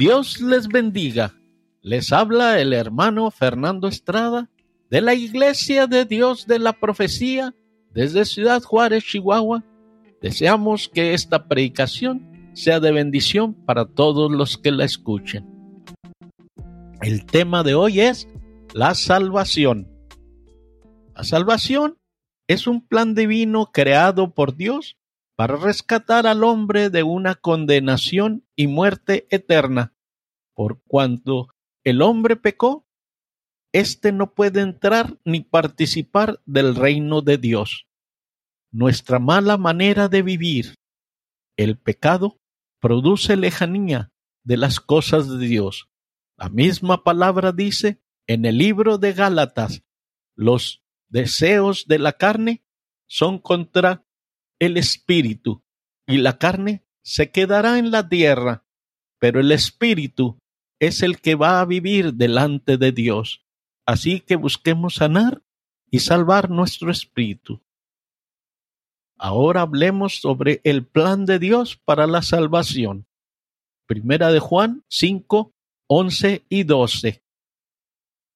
Dios les bendiga. Les habla el hermano Fernando Estrada de la Iglesia de Dios de la Profecía desde Ciudad Juárez, Chihuahua. Deseamos que esta predicación sea de bendición para todos los que la escuchen. El tema de hoy es la salvación. La salvación es un plan divino creado por Dios para rescatar al hombre de una condenación y muerte eterna. Por cuanto el hombre pecó, éste no puede entrar ni participar del reino de Dios. Nuestra mala manera de vivir, el pecado, produce lejanía de las cosas de Dios. La misma palabra dice en el libro de Gálatas, los deseos de la carne son contra el espíritu, y la carne se quedará en la tierra, pero el espíritu es el que va a vivir delante de Dios. Así que busquemos sanar y salvar nuestro espíritu. Ahora hablemos sobre el plan de Dios para la salvación. Primera de Juan 5, 11 y 12.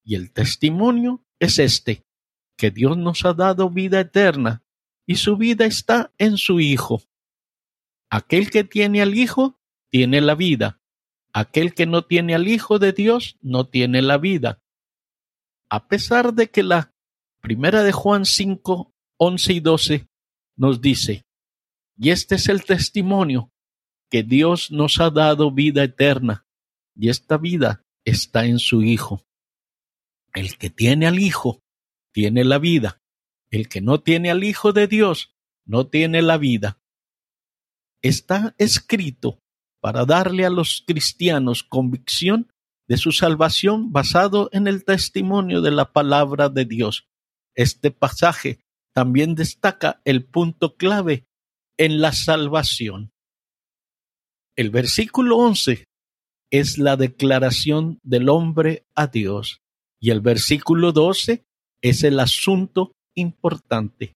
Y el testimonio es este, que Dios nos ha dado vida eterna y su vida está en su Hijo. Aquel que tiene al Hijo tiene la vida. Aquel que no tiene al Hijo de Dios no tiene la vida. A pesar de que la primera de Juan 5, 11 y 12 nos dice, y este es el testimonio, que Dios nos ha dado vida eterna, y esta vida está en su Hijo. El que tiene al Hijo tiene la vida. El que no tiene al Hijo de Dios no tiene la vida. Está escrito para darle a los cristianos convicción de su salvación basado en el testimonio de la palabra de Dios. Este pasaje también destaca el punto clave en la salvación. El versículo 11 es la declaración del hombre a Dios y el versículo 12 es el asunto importante.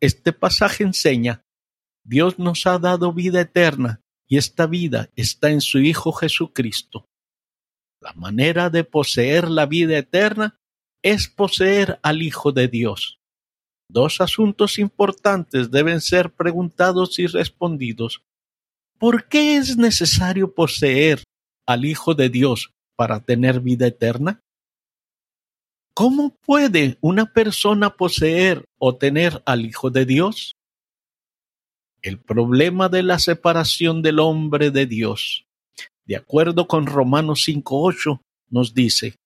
Este pasaje enseña, Dios nos ha dado vida eterna y esta vida está en su Hijo Jesucristo. La manera de poseer la vida eterna es poseer al Hijo de Dios. Dos asuntos importantes deben ser preguntados y respondidos. ¿Por qué es necesario poseer al Hijo de Dios para tener vida eterna? ¿Cómo puede una persona poseer o tener al Hijo de Dios? El problema de la separación del hombre de Dios. De acuerdo con Romanos 5.8, nos dice,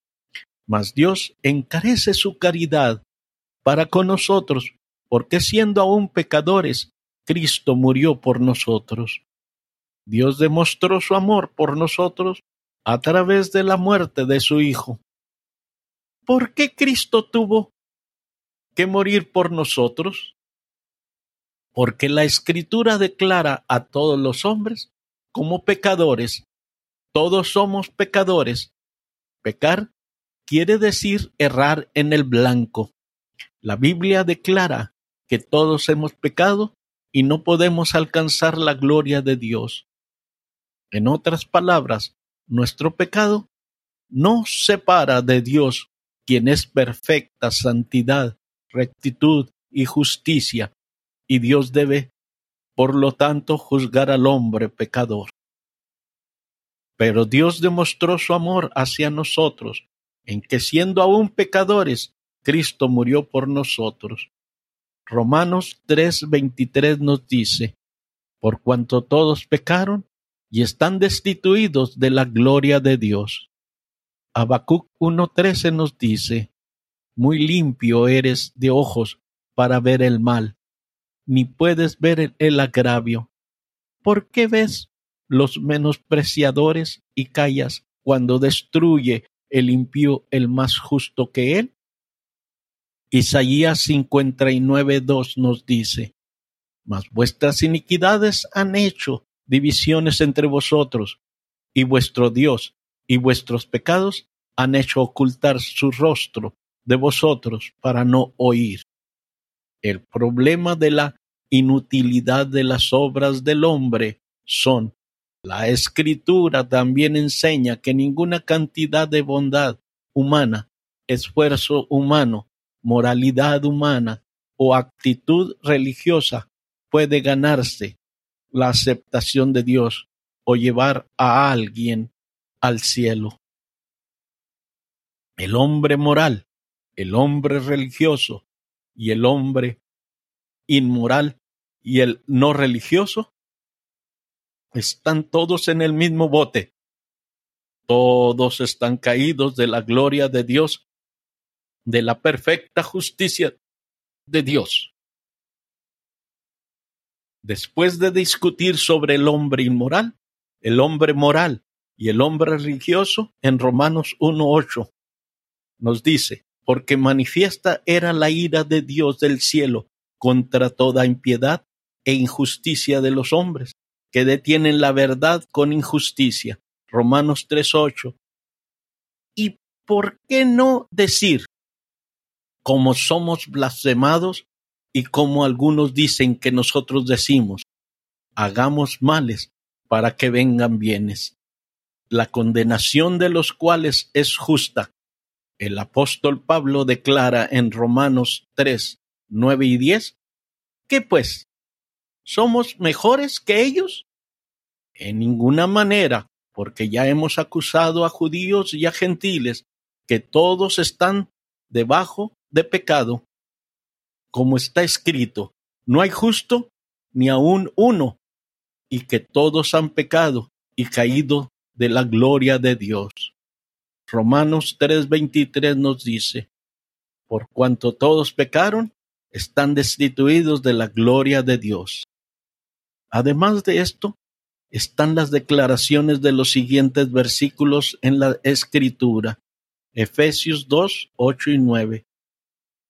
Mas Dios encarece su caridad para con nosotros, porque siendo aún pecadores, Cristo murió por nosotros. Dios demostró su amor por nosotros a través de la muerte de su Hijo. ¿Por qué Cristo tuvo que morir por nosotros? Porque la Escritura declara a todos los hombres como pecadores. Todos somos pecadores. Pecar quiere decir errar en el blanco. La Biblia declara que todos hemos pecado y no podemos alcanzar la gloria de Dios. En otras palabras, nuestro pecado nos separa de Dios quien es perfecta santidad, rectitud y justicia, y Dios debe, por lo tanto, juzgar al hombre pecador. Pero Dios demostró su amor hacia nosotros, en que siendo aún pecadores, Cristo murió por nosotros. Romanos 3:23 nos dice, por cuanto todos pecaron y están destituidos de la gloria de Dios, Habacuc 1.13 nos dice, Muy limpio eres de ojos para ver el mal, ni puedes ver el agravio. ¿Por qué ves los menospreciadores y callas cuando destruye el impío el más justo que él? Isaías 59.2 nos dice, Mas vuestras iniquidades han hecho divisiones entre vosotros, y vuestro Dios y vuestros pecados han hecho ocultar su rostro de vosotros para no oír. El problema de la inutilidad de las obras del hombre son La escritura también enseña que ninguna cantidad de bondad humana, esfuerzo humano, moralidad humana o actitud religiosa puede ganarse la aceptación de Dios o llevar a alguien al cielo. El hombre moral, el hombre religioso y el hombre inmoral y el no religioso están todos en el mismo bote. Todos están caídos de la gloria de Dios, de la perfecta justicia de Dios. Después de discutir sobre el hombre inmoral, el hombre moral y el hombre religioso, en Romanos 1.8 nos dice, porque manifiesta era la ira de Dios del cielo contra toda impiedad e injusticia de los hombres, que detienen la verdad con injusticia. Romanos 3.8. ¿Y por qué no decir, como somos blasfemados y como algunos dicen que nosotros decimos, hagamos males para que vengan bienes, la condenación de los cuales es justa, el apóstol Pablo declara en Romanos 3, 9 y 10, ¿qué pues? ¿Somos mejores que ellos? En ninguna manera, porque ya hemos acusado a judíos y a gentiles que todos están debajo de pecado. Como está escrito, no hay justo ni aun uno, y que todos han pecado y caído de la gloria de Dios. Romanos 3:23 nos dice, por cuanto todos pecaron, están destituidos de la gloria de Dios. Además de esto, están las declaraciones de los siguientes versículos en la Escritura, Efesios 2, 8 y 9.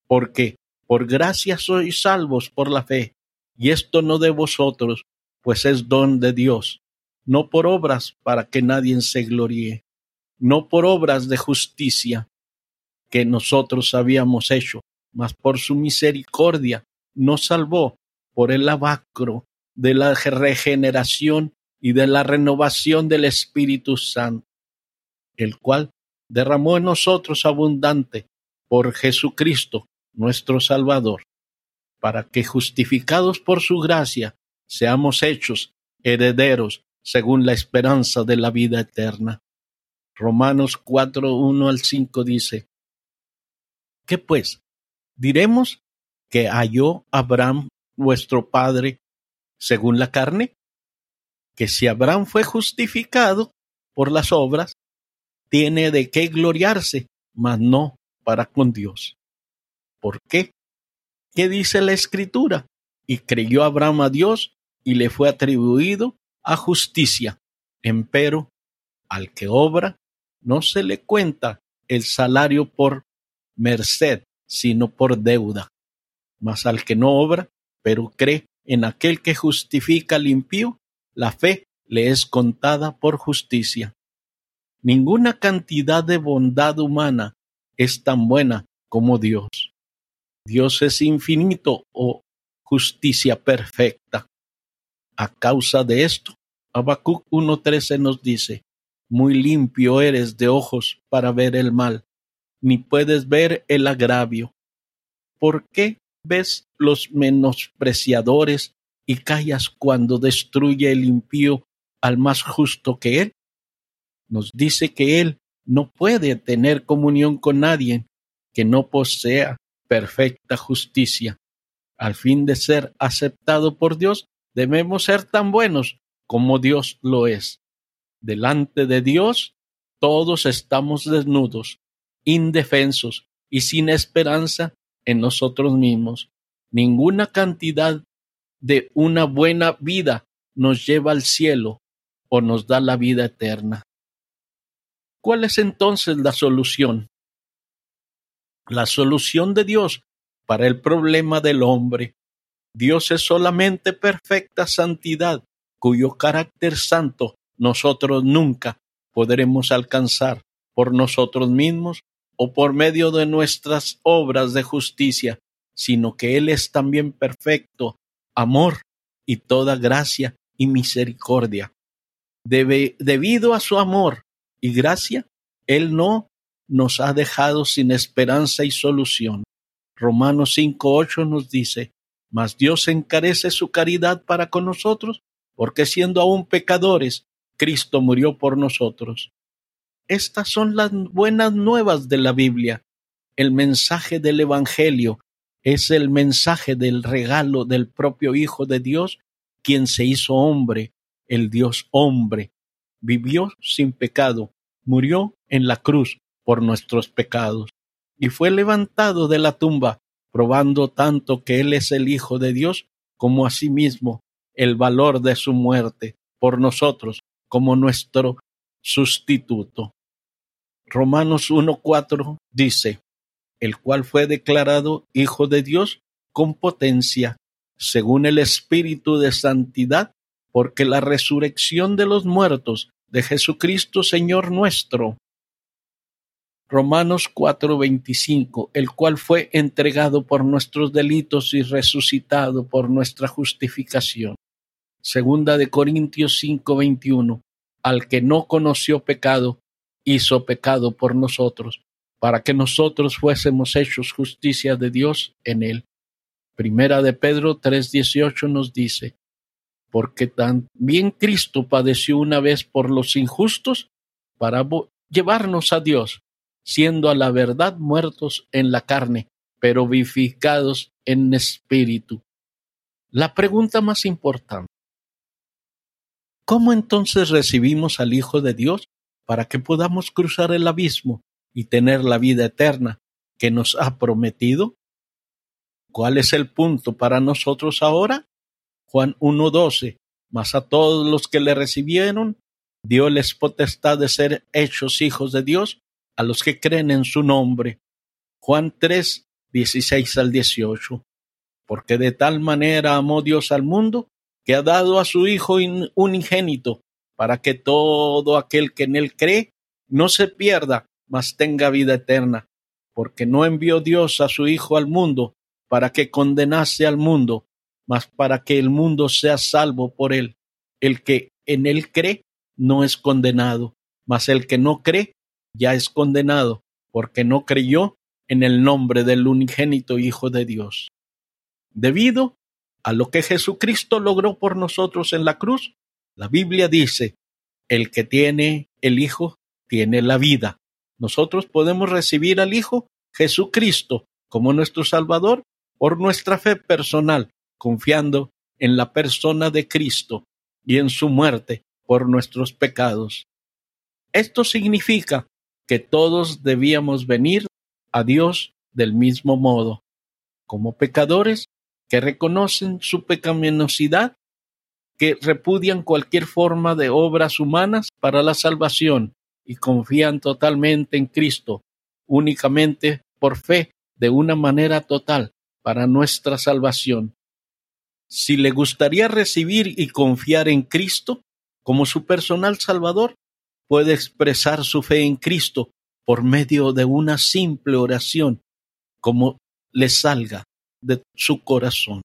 Porque por gracia sois salvos por la fe, y esto no de vosotros, pues es don de Dios, no por obras para que nadie se gloríe no por obras de justicia que nosotros habíamos hecho, mas por su misericordia nos salvó por el lavacro de la regeneración y de la renovación del Espíritu Santo, el cual derramó en nosotros abundante por Jesucristo nuestro Salvador, para que justificados por su gracia seamos hechos herederos según la esperanza de la vida eterna. Romanos 4, 1 al 5 dice, ¿qué pues? ¿Diremos que halló Abraham vuestro padre según la carne? Que si Abraham fue justificado por las obras, tiene de qué gloriarse, mas no para con Dios. ¿Por qué? ¿Qué dice la escritura? Y creyó Abraham a Dios y le fue atribuido a justicia. Empero, al que obra, no se le cuenta el salario por merced, sino por deuda. Mas al que no obra, pero cree en aquel que justifica al impío, la fe le es contada por justicia. Ninguna cantidad de bondad humana es tan buena como Dios. Dios es infinito o justicia perfecta. A causa de esto, Habacuc 1.13 nos dice, muy limpio eres de ojos para ver el mal, ni puedes ver el agravio. ¿Por qué ves los menospreciadores y callas cuando destruye el impío al más justo que él? Nos dice que él no puede tener comunión con nadie que no posea perfecta justicia. Al fin de ser aceptado por Dios, debemos ser tan buenos como Dios lo es. Delante de Dios todos estamos desnudos, indefensos y sin esperanza en nosotros mismos. Ninguna cantidad de una buena vida nos lleva al cielo o nos da la vida eterna. ¿Cuál es entonces la solución? La solución de Dios para el problema del hombre. Dios es solamente perfecta santidad, cuyo carácter santo nosotros nunca podremos alcanzar por nosotros mismos o por medio de nuestras obras de justicia, sino que Él es también perfecto, amor y toda gracia y misericordia. debido a su amor y gracia, Él no nos ha dejado sin esperanza y solución. Romanos 5.8 nos dice, mas Dios encarece su caridad para con nosotros, porque siendo aún pecadores, Cristo murió por nosotros. Estas son las buenas nuevas de la Biblia. El mensaje del Evangelio es el mensaje del regalo del propio Hijo de Dios, quien se hizo hombre, el Dios hombre, vivió sin pecado, murió en la cruz por nuestros pecados y fue levantado de la tumba, probando tanto que Él es el Hijo de Dios como asimismo el valor de su muerte por nosotros como nuestro sustituto. Romanos 1.4 dice, el cual fue declarado Hijo de Dios con potencia, según el Espíritu de Santidad, porque la resurrección de los muertos de Jesucristo Señor nuestro. Romanos 4:25, el cual fue entregado por nuestros delitos y resucitado por nuestra justificación. Segunda de Corintios 5:21, al que no conoció pecado, hizo pecado por nosotros, para que nosotros fuésemos hechos justicia de Dios en él. Primera de Pedro 3:18 nos dice, porque también Cristo padeció una vez por los injustos para llevarnos a Dios, siendo a la verdad muertos en la carne, pero vivificados en espíritu. La pregunta más importante. ¿Cómo entonces recibimos al Hijo de Dios para que podamos cruzar el abismo y tener la vida eterna que nos ha prometido? ¿Cuál es el punto para nosotros ahora? Juan 1.12, mas a todos los que le recibieron, les potestad de ser hechos hijos de Dios, a los que creen en su nombre. Juan 3, 16 al 18. Porque de tal manera amó Dios al mundo, que ha dado a su Hijo unigénito, para que todo aquel que en él cree no se pierda, mas tenga vida eterna. Porque no envió Dios a su Hijo al mundo para que condenase al mundo, mas para que el mundo sea salvo por él. El que en él cree no es condenado, mas el que no cree ya es condenado, porque no creyó en el nombre del unigénito Hijo de Dios. Debido a lo que Jesucristo logró por nosotros en la cruz, la Biblia dice, el que tiene el Hijo tiene la vida. Nosotros podemos recibir al Hijo Jesucristo como nuestro Salvador por nuestra fe personal confiando en la persona de Cristo y en su muerte por nuestros pecados. Esto significa que todos debíamos venir a Dios del mismo modo, como pecadores que reconocen su pecaminosidad, que repudian cualquier forma de obras humanas para la salvación y confían totalmente en Cristo, únicamente por fe, de una manera total, para nuestra salvación. Si le gustaría recibir y confiar en Cristo como su personal Salvador, puede expresar su fe en Cristo por medio de una simple oración, como le salga de su corazón.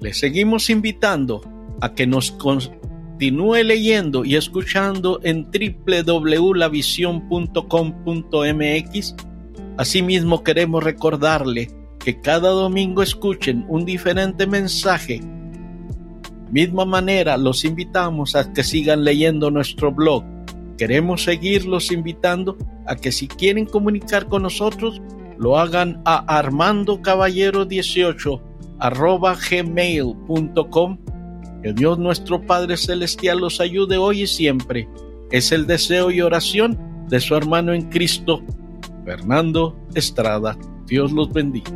Le seguimos invitando a que nos continúe leyendo y escuchando en www.lavision.com.mx. Asimismo queremos recordarle que cada domingo escuchen un diferente mensaje. Misma manera, los invitamos a que sigan leyendo nuestro blog. Queremos seguirlos invitando a que si quieren comunicar con nosotros, lo hagan a armandocaballero18 arroba gmail.com. Que Dios nuestro Padre Celestial los ayude hoy y siempre. Es el deseo y oración de su hermano en Cristo, Fernando Estrada. Dios los bendiga.